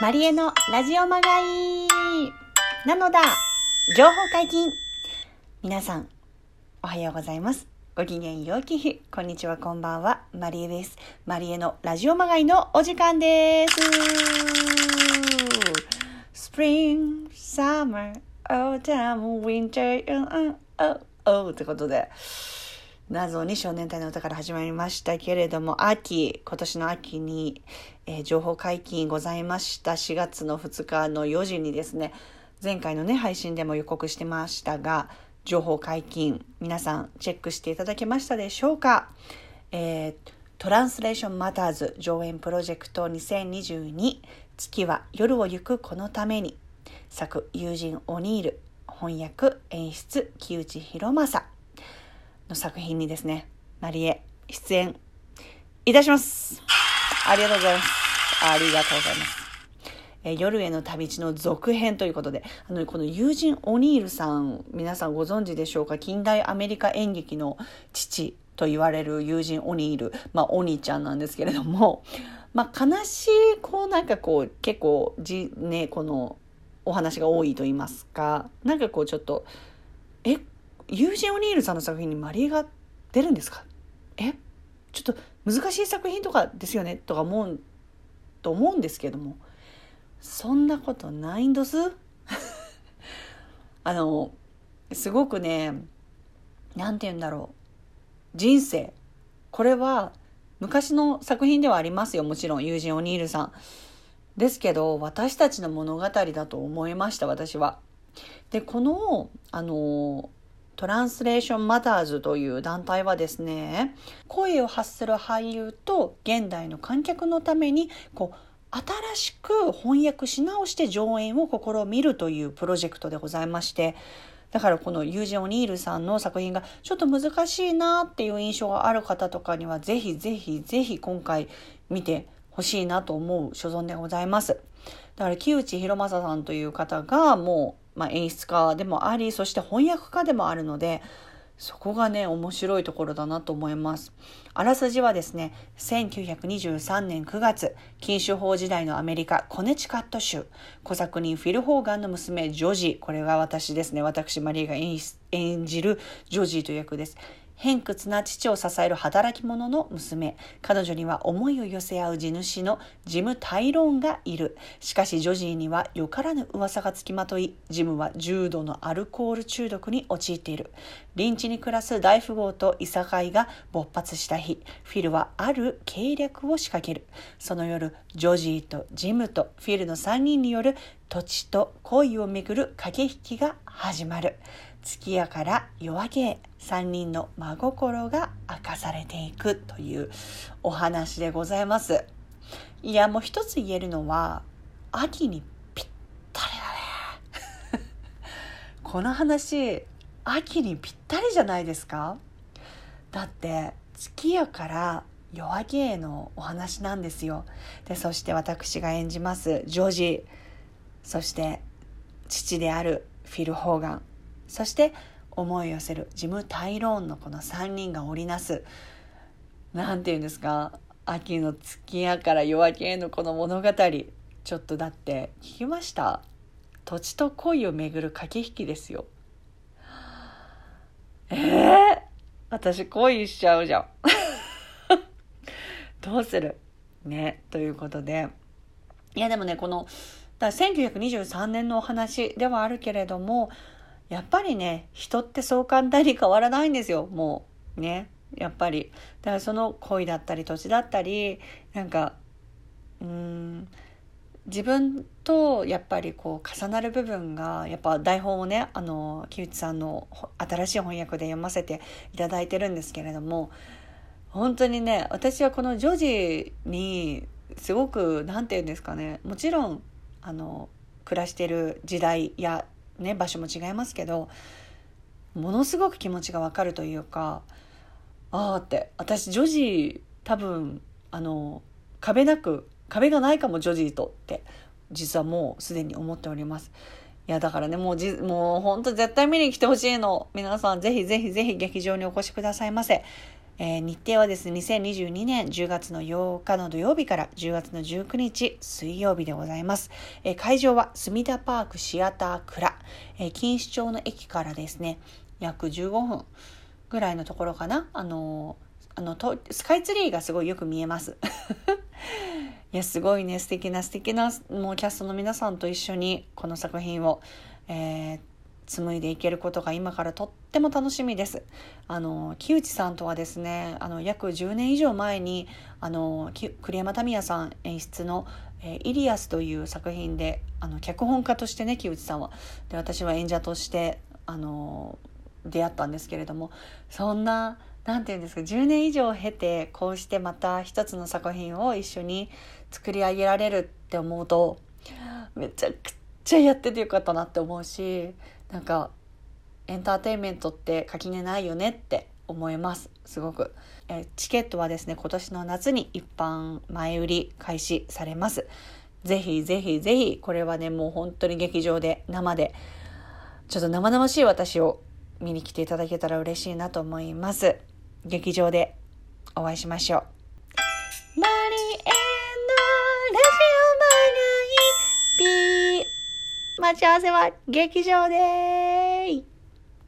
マリエのラジオまがいなのだ情報解禁皆さん、おはようございます。ご機嫌ようき日、こんにちは、こんばんは、マリエです。マリエのラジオまがいのお時間です。Spring, Summer, Autumn, Winter, うんうん、おおってことで、謎に少年隊の歌から始まりましたけれども、秋、今年の秋に、えー情報解禁ございました。4月の2日の4時にですね、前回のね、配信でも予告してましたが、情報解禁、皆さんチェックしていただけましたでしょうか？えートランスレーションマターズ上演プロジェクト2022月は夜を行くこのために。作友人オニール翻訳演出木内博正。の作品にですね、マリエ出演いたします。ありがとうございます。ありがとうございます。え夜への旅路の続編ということで、あの、この友人オニールさん、皆さんご存知でしょうか？近代アメリカ演劇の父と言われる友人オニール、まあ、オニーちゃんなんですけれども、まあ、悲しい、こう、なんかこう、結構、じ、ね、この、お話が多いと言いますか、なんかこう、ちょっと、え、ユージン・オニールさんの作品にマリエが出るんですか？え？ちょっと難しい作品とかですよねとか思うと思うんですけども。そんなことないんです？あのすごくねなんて言うんだろう。人生。これは昔の作品ではありますよ。もちろん友人オニールさん。ですけど私たちの物語だと思いました私は。でこのあのトランスレーションマターズという団体はですね声を発する俳優と現代の観客のためにこう新しく翻訳し直して上演を試みるというプロジェクトでございましてだからこのユージ・オニールさんの作品がちょっと難しいなっていう印象がある方とかにはぜひぜひぜひ今回見てほしいなと思う所存でございます。だから木内博正さんという方がもう、まあ、演出家でもありそして翻訳家でもあるのでそこがね面白いところだなと思います。あらすじはですね1923年9月禁酒法時代のアメリカコネチカット州小作人フィル・ホーガンの娘ジョジーこれが私ですね私マリーが演演じるジョジーという役です。偏屈な父を支える働き者の娘。彼女には思いを寄せ合う地主のジム・タイローンがいる。しかしジョジーにはよからぬ噂がつきまとい、ジムは重度のアルコール中毒に陥っている。臨地に暮らす大富豪といさかいが勃発した日、フィルはある計略を仕掛ける。その夜、ジョジーとジムとフィルの3人による土地と恋をめぐる駆け引きが始まる。月夜から夜明けへ3人の真心が明かされていくというお話でございます。いやもう一つ言えるのは秋にぴったりだね。この話秋にぴったりじゃないですか？だって月夜から夜明けへのお話なんですよ。でそして私が演じますジョージそして父であるフィル・ホーガンそして思い寄せるジム・タイローンのこの3人が織りなす何て言うんですか秋の月夜から夜明けへのこの物語。ちょっとだって聞きました？土地と恋をめぐる駆け引きですよ。えー、私恋しちゃうじゃん。どうする？ねということで。いやでもねこのだ1923年のお話ではあるけれどもやっぱりね人ってそう簡単に変わらないんですよ。もうねやっぱり。だからその恋だったり土地だったりなんかうん自分とやっぱりこう重なる部分がやっぱ台本をねあの木内さんの新しい翻訳で読ませていただいてるんですけれども本当にね私はこのジョージにすごく何て言うんですかねもちろんあの暮らしてる時代や、ね、場所も違いますけどものすごく気持ちがわかるというかああって私ジョジー多分あの壁なく壁がないかもジョジーとって実はもうすでに思っております。いやだからねもうじもう本当絶対見に来てほしいの皆さんぜひぜひぜひ劇場にお越しくださいませ。えー、日程はですね、2022年10月の8日の土曜日から10月の19日水曜日でございます。えー、会場は墨田パークシアタークラ、えー、錦糸町の駅からですね、約15分ぐらいのところかな。あのあのスカイツリーがすごいよく見えます。いやすごいね素敵な素敵なもうキャストの皆さんと一緒にこの作品を、えー、紡いでいけることが今からとっても楽しみです。あの木内さんとはですねあの約10年以上前にあの栗山民也さん演出の「、イリアス」という作品であの脚本家としてね木内さんはで私は演者としてあの出会ったんですけれどもそんな何て言うんですか10年以上経てこうしてまた一つの作品を一緒に作り上げられるって思うとめちゃくちゃやっててよかったなって思うしなんかエンターテインメントって垣根ないよねって思います。すごく。えチケットはですね今年の夏に一般前売り開始されます。ぜひぜひぜひこれはねもう本当に劇場で生でちょっと生々しい私を見に来ていただけたら嬉しいなと思います。劇場でお会いしましょう。マリエのラジオマナイピー待ち合わせは劇場でー